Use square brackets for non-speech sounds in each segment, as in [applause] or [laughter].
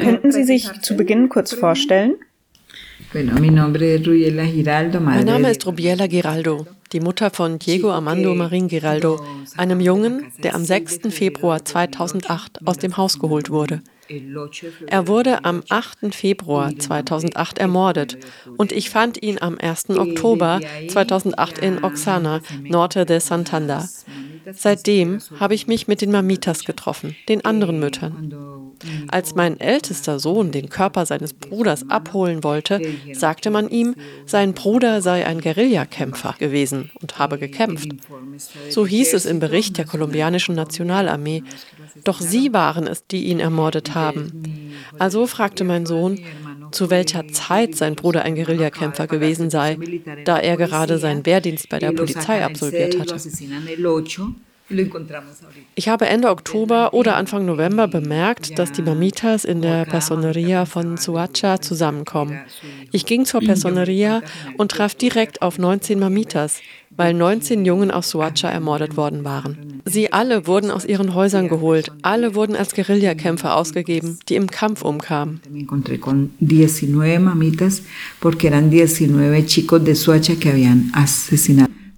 Könnten Sie sich zu Beginn kurz vorstellen? Mein Name ist Rubiela Giraldo, die Mutter von Diego Armando Marin Giraldo, einem Jungen, der am 6. Februar 2008 aus dem Haus geholt wurde. Er wurde am 8. Februar 2008 ermordet und ich fand ihn am 1. Oktober 2008 in Oxana, Norte de Santander. Seitdem habe ich mich mit den Mamitas getroffen, den anderen Müttern. Als mein ältester Sohn den Körper seines Bruders abholen wollte, sagte man ihm, sein Bruder sei ein Guerillakämpfer gewesen und habe gekämpft. So hieß es im Bericht der kolumbianischen Nationalarmee. Doch sie waren es, die ihn ermordet haben. Also fragte mein Sohn, zu welcher Zeit sein Bruder ein Guerillakämpfer gewesen sei, da er gerade seinen Wehrdienst bei der Polizei absolviert hatte. Ich habe Ende Oktober oder Anfang November bemerkt, dass die Mamitas in der Personeria von Suacha zusammenkommen. Ich ging zur Personeria und traf direkt auf 19 Mamitas, weil 19 Jungen aus Suacha ermordet worden waren. Sie alle wurden aus ihren Häusern geholt, alle wurden als Guerillakämpfer ausgegeben, die im Kampf umkamen.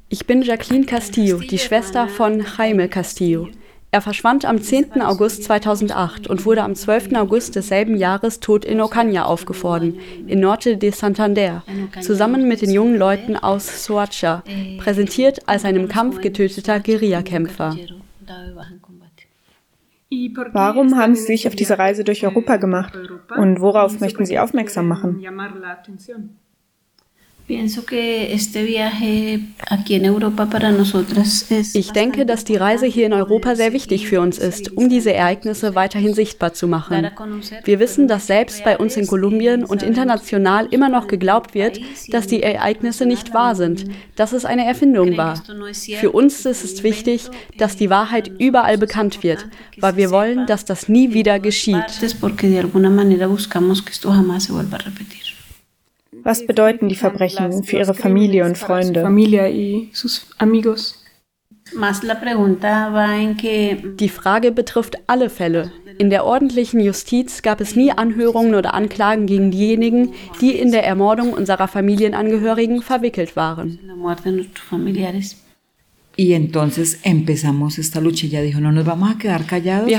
Ich bin Jacqueline Castillo, die Schwester von Jaime Castillo. Er verschwand am 10. August 2008 und wurde am 12. August desselben Jahres tot in Ocaña aufgefunden, in Norte de Santander, zusammen mit den jungen Leuten aus Soacha, präsentiert als ein im Kampf getöteter Guerillakämpfer. Warum haben Sie sich auf diese Reise durch Europa gemacht und worauf möchten Sie aufmerksam machen? Ich denke, dass die Reise hier in Europa sehr wichtig für uns ist, um diese Ereignisse weiterhin sichtbar zu machen. Wir wissen, dass selbst bei uns in Kolumbien und international immer noch geglaubt wird, dass die Ereignisse nicht wahr sind, dass es eine Erfindung war. Für uns ist es wichtig, dass die Wahrheit überall bekannt wird, weil wir wollen, dass das nie wieder geschieht. Was bedeuten die Verbrechen für Ihre Familie und Freunde? Die Frage betrifft alle Fälle. In der ordentlichen Justiz gab es nie Anhörungen oder Anklagen gegen diejenigen, die in der Ermordung unserer Familienangehörigen verwickelt waren. Wir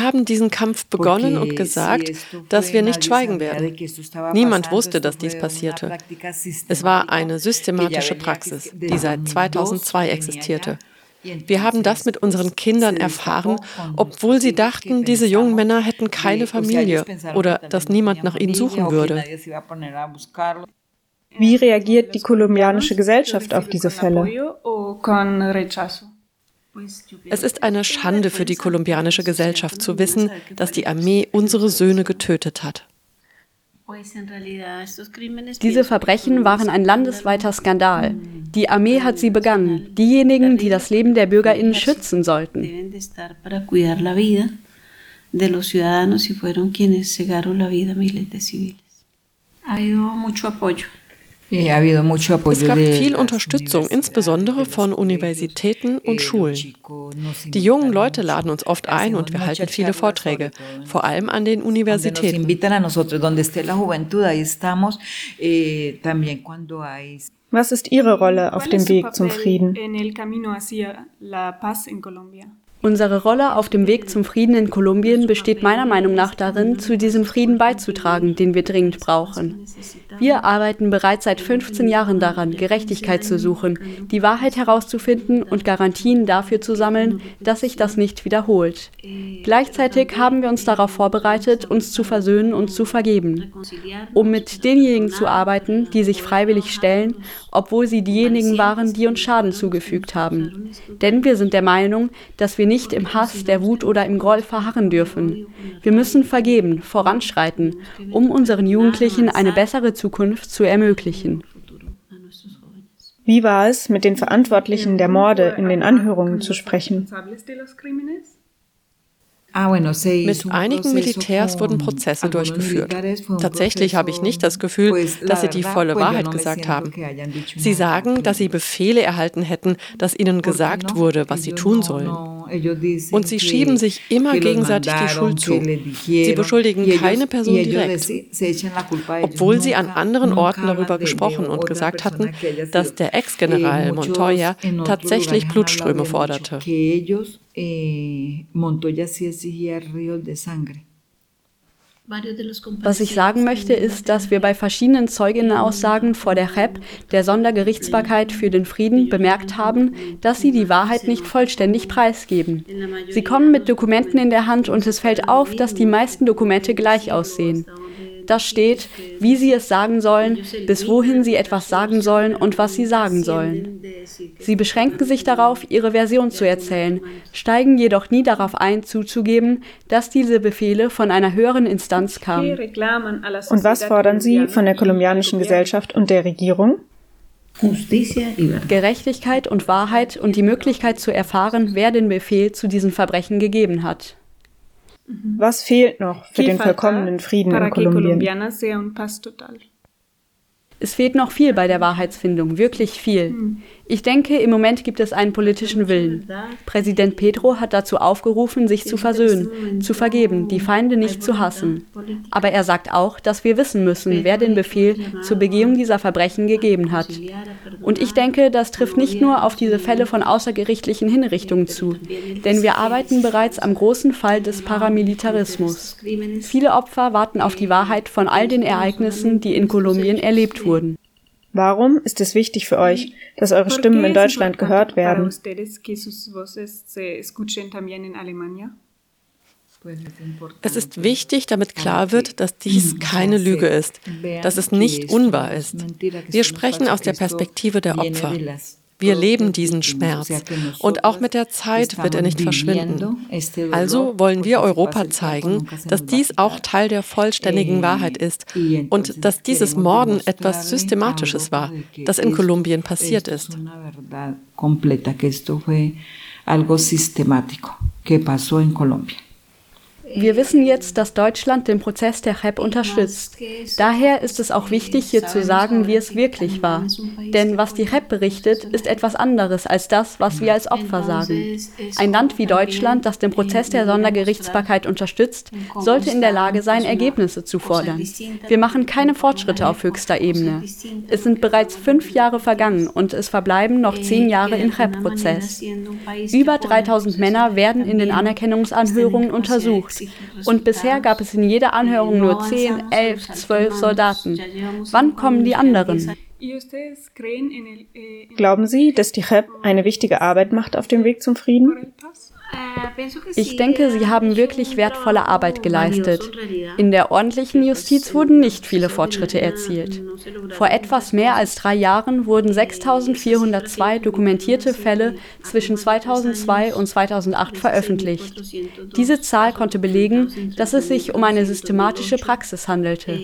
haben diesen Kampf begonnen und gesagt, dass wir nicht schweigen werden. Niemand wusste, dass dies passierte. Es war eine systematische Praxis, die seit 2002 existierte. Wir haben das mit unseren Kindern erfahren, obwohl sie dachten, diese jungen Männer hätten keine Familie oder dass niemand nach ihnen suchen würde. Wie reagiert die kolumbianische Gesellschaft auf diese Fälle? Es ist eine Schande für die kolumbianische Gesellschaft zu wissen, dass die Armee unsere Söhne getötet hat. Diese Verbrechen waren ein landesweiter Skandal. Die Armee hat sie begangen, diejenigen, die das Leben der Bürgerinnen schützen sollten. Es gab viel Unterstützung, insbesondere von Universitäten und Schulen. Die jungen Leute laden uns oft ein und wir halten viele Vorträge, vor allem an den Universitäten. Was ist Ihre Rolle auf dem Weg zum Frieden? Unsere Rolle auf dem Weg zum Frieden in Kolumbien besteht meiner Meinung nach darin, zu diesem Frieden beizutragen, den wir dringend brauchen. Wir arbeiten bereits seit 15 Jahren daran, Gerechtigkeit zu suchen, die Wahrheit herauszufinden und Garantien dafür zu sammeln, dass sich das nicht wiederholt. Gleichzeitig haben wir uns darauf vorbereitet, uns zu versöhnen und zu vergeben, um mit denjenigen zu arbeiten, die sich freiwillig stellen, obwohl sie diejenigen waren, die uns Schaden zugefügt haben. Denn wir sind der Meinung, dass wir nicht im Hass, der Wut oder im Groll verharren dürfen. Wir müssen vergeben, voranschreiten, um unseren Jugendlichen eine bessere Zukunft zu ermöglichen. Wie war es, mit den Verantwortlichen der Morde in den Anhörungen zu sprechen? Mit einigen Militärs wurden Prozesse durchgeführt. Tatsächlich habe ich nicht das Gefühl, dass sie die volle Wahrheit gesagt haben. Sie sagen, dass sie Befehle erhalten hätten, dass ihnen gesagt wurde, was sie tun sollen. Und sie schieben sich immer gegenseitig die Schuld zu. Sie beschuldigen keine Person direkt, obwohl sie an anderen Orten darüber gesprochen und gesagt hatten, dass der Ex-General Montoya tatsächlich Blutströme forderte eh, Montoya sí exigía ríos de sangre. Was ich sagen möchte, ist, dass wir bei verschiedenen Zeuginnenaussagen vor der HEP, der Sondergerichtsbarkeit für den Frieden, bemerkt haben, dass sie die Wahrheit nicht vollständig preisgeben. Sie kommen mit Dokumenten in der Hand und es fällt auf, dass die meisten Dokumente gleich aussehen. Da steht, wie sie es sagen sollen, bis wohin sie etwas sagen sollen und was sie sagen sollen. Sie beschränken sich darauf, ihre Version zu erzählen, steigen jedoch nie darauf ein, zuzugeben, dass diese Befehle von einer höheren Instanz kamen. Und was fordern Sie von der kolumbianischen Gesellschaft und der Regierung? Gerechtigkeit und Wahrheit und die Möglichkeit zu erfahren, wer den Befehl zu diesen Verbrechen gegeben hat. Was fehlt noch für den vollkommenen Frieden in Kolumbien? Es fehlt noch viel bei der Wahrheitsfindung, wirklich viel. Hm. Ich denke, im Moment gibt es einen politischen Willen. Präsident Pedro hat dazu aufgerufen, sich zu versöhnen, zu vergeben, die Feinde nicht zu hassen. Aber er sagt auch, dass wir wissen müssen, wer den Befehl zur Begehung dieser Verbrechen gegeben hat. Und ich denke, das trifft nicht nur auf diese Fälle von außergerichtlichen Hinrichtungen zu, denn wir arbeiten bereits am großen Fall des Paramilitarismus. Viele Opfer warten auf die Wahrheit von all den Ereignissen, die in Kolumbien erlebt wurden. Warum ist es wichtig für euch, dass eure Stimmen in Deutschland gehört werden? Es ist wichtig, damit klar wird, dass dies [clears throat] keine Lüge ist, dass es nicht unwahr ist. Wir sprechen aus der Perspektive der Opfer. Wir leben diesen Schmerz und auch mit der Zeit wird er nicht verschwinden. Also wollen wir Europa zeigen, dass dies auch Teil der vollständigen Wahrheit ist und dass dieses Morden etwas Systematisches war, das in Kolumbien passiert ist. algo sistemático que pasó en Colombia. Wir wissen jetzt, dass Deutschland den Prozess der HEP unterstützt. Daher ist es auch wichtig, hier zu sagen, wie es wirklich war. Denn was die HEP berichtet, ist etwas anderes als das, was wir als Opfer sagen. Ein Land wie Deutschland, das den Prozess der Sondergerichtsbarkeit unterstützt, sollte in der Lage sein, Ergebnisse zu fordern. Wir machen keine Fortschritte auf höchster Ebene. Es sind bereits fünf Jahre vergangen und es verbleiben noch zehn Jahre im HEP-Prozess. Über 3000 Männer werden in den Anerkennungsanhörungen untersucht. Und bisher gab es in jeder Anhörung nur 10, 11, 12 Soldaten. Wann kommen die anderen? Glauben Sie, dass die JEP eine wichtige Arbeit macht auf dem Weg zum Frieden? Ich denke, sie haben wirklich wertvolle Arbeit geleistet. In der ordentlichen Justiz wurden nicht viele Fortschritte erzielt. Vor etwas mehr als drei Jahren wurden 6.402 dokumentierte Fälle zwischen 2002 und 2008 veröffentlicht. Diese Zahl konnte belegen, dass es sich um eine systematische Praxis handelte.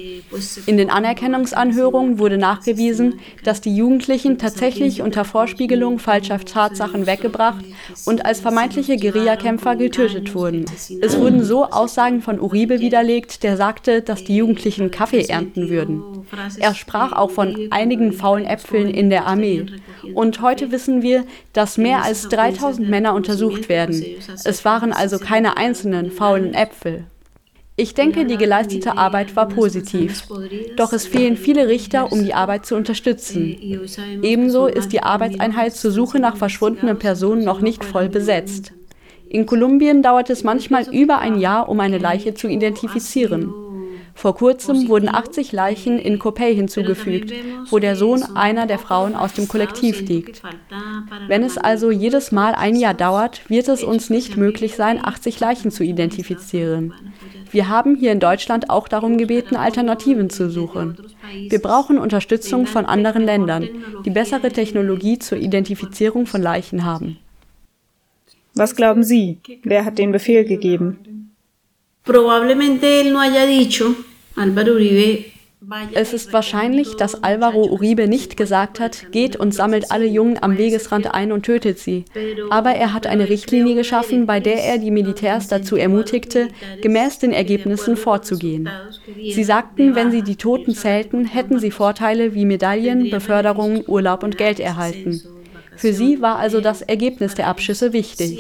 In den Anerkennungsanhörungen wurde nachgewiesen, dass die Jugendlichen tatsächlich unter Vorspiegelung falscher Tatsachen weggebracht und als vermeintliche Guerillakämpfer getötet wurden. Es wurden so Aussagen von Uribe widerlegt, der sagte, dass die Jugendlichen Kaffee ernten würden. Er sprach auch von einigen faulen Äpfeln in der Armee. Und heute wissen wir, dass mehr als 3000 Männer untersucht werden. Es waren also keine einzelnen faulen Äpfel. Ich denke, die geleistete Arbeit war positiv. Doch es fehlen viele Richter, um die Arbeit zu unterstützen. Ebenso ist die Arbeitseinheit zur Suche nach verschwundenen Personen noch nicht voll besetzt. In Kolumbien dauert es manchmal über ein Jahr, um eine Leiche zu identifizieren. Vor kurzem wurden 80 Leichen in Copey hinzugefügt, wo der Sohn einer der Frauen aus dem Kollektiv liegt. Wenn es also jedes Mal ein Jahr dauert, wird es uns nicht möglich sein, 80 Leichen zu identifizieren. Wir haben hier in Deutschland auch darum gebeten, Alternativen zu suchen. Wir brauchen Unterstützung von anderen Ländern, die bessere Technologie zur Identifizierung von Leichen haben. Was glauben Sie? Wer hat den Befehl gegeben? Probablemente él no haya dicho, Álvaro Uribe Es ist wahrscheinlich, dass Alvaro Uribe nicht gesagt hat, geht und sammelt alle Jungen am Wegesrand ein und tötet sie. Aber er hat eine Richtlinie geschaffen, bei der er die Militärs dazu ermutigte, gemäß den Ergebnissen vorzugehen. Sie sagten, wenn sie die Toten zählten, hätten sie Vorteile wie Medaillen, Beförderungen, Urlaub und Geld erhalten. Für sie war also das Ergebnis der Abschüsse wichtig.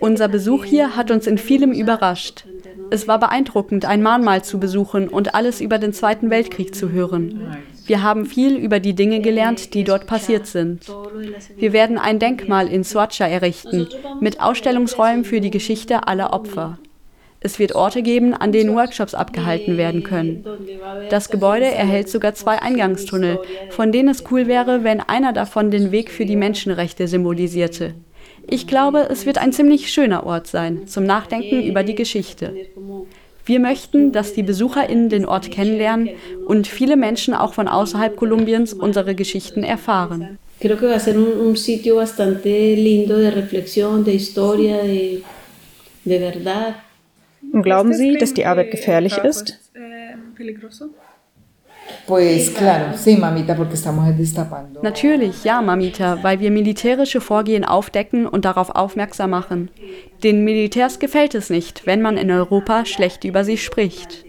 Unser Besuch hier hat uns in vielem überrascht. Es war beeindruckend, ein Mahnmal zu besuchen und alles über den Zweiten Weltkrieg zu hören. Wir haben viel über die Dinge gelernt, die dort passiert sind. Wir werden ein Denkmal in Soacha errichten, mit Ausstellungsräumen für die Geschichte aller Opfer. Es wird Orte geben, an denen Workshops abgehalten werden können. Das Gebäude erhält sogar zwei Eingangstunnel, von denen es cool wäre, wenn einer davon den Weg für die Menschenrechte symbolisierte. Ich glaube, es wird ein ziemlich schöner Ort sein, zum Nachdenken über die Geschichte. Wir möchten, dass die BesucherInnen den Ort kennenlernen und viele Menschen auch von außerhalb Kolumbiens unsere Geschichten erfahren. Creo que va a ser un, un sitio bastante lindo de reflexión, de historia, de, de verdad. Und glauben Sie, dass die Arbeit gefährlich ist? Natürlich, ja, Mamita, weil wir militärische Vorgehen aufdecken und darauf aufmerksam machen. Den Militärs gefällt es nicht, wenn man in Europa schlecht über sie spricht.